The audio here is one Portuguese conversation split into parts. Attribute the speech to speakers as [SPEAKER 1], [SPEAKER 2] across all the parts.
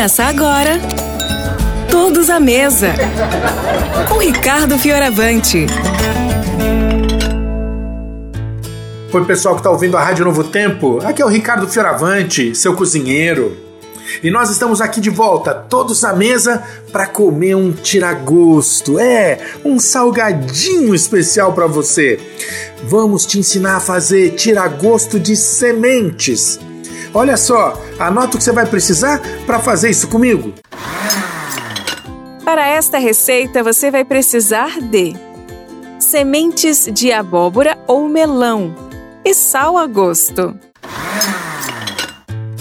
[SPEAKER 1] Começa agora. Todos à mesa. Com Ricardo Fioravante.
[SPEAKER 2] Oi, pessoal que está ouvindo a Rádio Novo Tempo. Aqui é o Ricardo Fioravante, seu cozinheiro. E nós estamos aqui de volta, todos à mesa, para comer um tiragosto. É, um salgadinho especial para você. Vamos te ensinar a fazer tiragosto de sementes. Olha só, anota o que você vai precisar para fazer isso comigo.
[SPEAKER 1] Para esta receita, você vai precisar de sementes de abóbora ou melão e sal a gosto.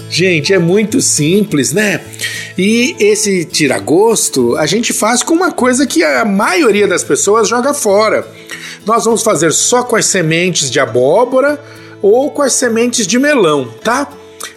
[SPEAKER 2] Gente, é muito simples, né? E esse tira-gosto a gente faz com uma coisa que a maioria das pessoas joga fora. Nós vamos fazer só com as sementes de abóbora ou com as sementes de melão, tá?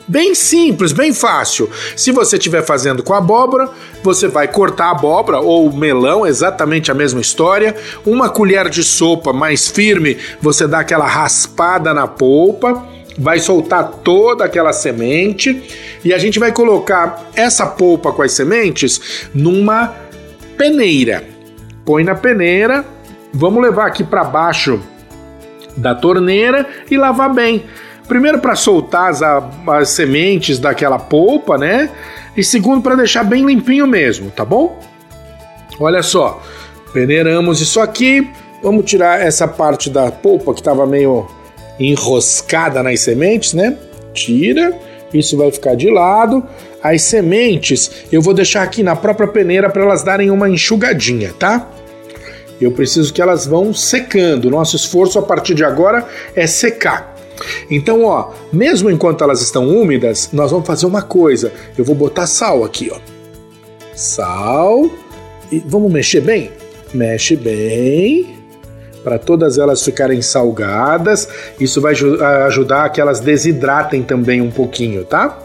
[SPEAKER 2] Bem simples, bem fácil. Se você estiver fazendo com abóbora, você vai cortar a abóbora ou melão, exatamente a mesma história. Uma colher de sopa mais firme, você dá aquela raspada na polpa, vai soltar toda aquela semente e a gente vai colocar essa polpa com as sementes numa peneira. Põe na peneira, vamos levar aqui para baixo da torneira e lavar bem. Primeiro para soltar as, as sementes daquela polpa, né? E segundo para deixar bem limpinho mesmo, tá bom? Olha só, peneiramos isso aqui. Vamos tirar essa parte da polpa que estava meio enroscada nas sementes, né? Tira, isso vai ficar de lado. As sementes eu vou deixar aqui na própria peneira para elas darem uma enxugadinha, tá? Eu preciso que elas vão secando. Nosso esforço a partir de agora é secar. Então, ó, mesmo enquanto elas estão úmidas, nós vamos fazer uma coisa. Eu vou botar sal aqui, ó. Sal. E vamos mexer bem? Mexe bem. Para todas elas ficarem salgadas. Isso vai ajudar a que elas desidratem também um pouquinho, tá?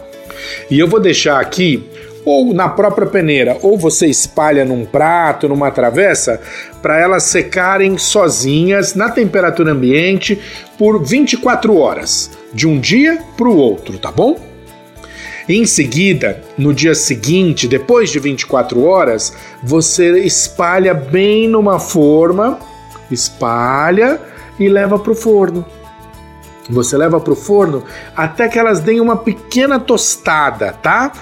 [SPEAKER 2] E eu vou deixar aqui ou na própria peneira, ou você espalha num prato, numa travessa, para elas secarem sozinhas na temperatura ambiente por 24 horas, de um dia para o outro, tá bom? Em seguida, no dia seguinte, depois de 24 horas, você espalha bem numa forma, espalha e leva para o forno. Você leva para o forno até que elas deem uma pequena tostada, tá?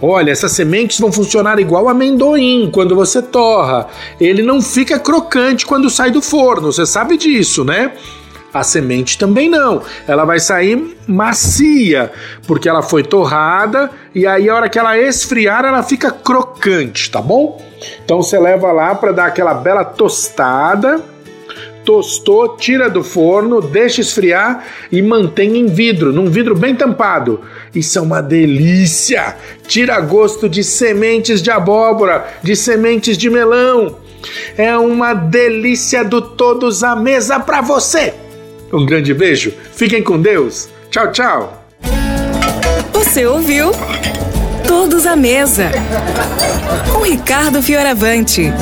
[SPEAKER 2] Olha, essas sementes vão funcionar igual amendoim quando você torra. Ele não fica crocante quando sai do forno, você sabe disso, né? A semente também não. Ela vai sair macia, porque ela foi torrada e aí a hora que ela esfriar, ela fica crocante, tá bom? Então você leva lá para dar aquela bela tostada tostou, tira do forno, deixa esfriar e mantém em vidro, num vidro bem tampado. Isso é uma delícia! Tira gosto de sementes de abóbora, de sementes de melão. É uma delícia do todos à mesa para você. Um grande beijo, fiquem com Deus. Tchau, tchau.
[SPEAKER 1] Você ouviu? Todos à mesa. Com Ricardo Fioravante.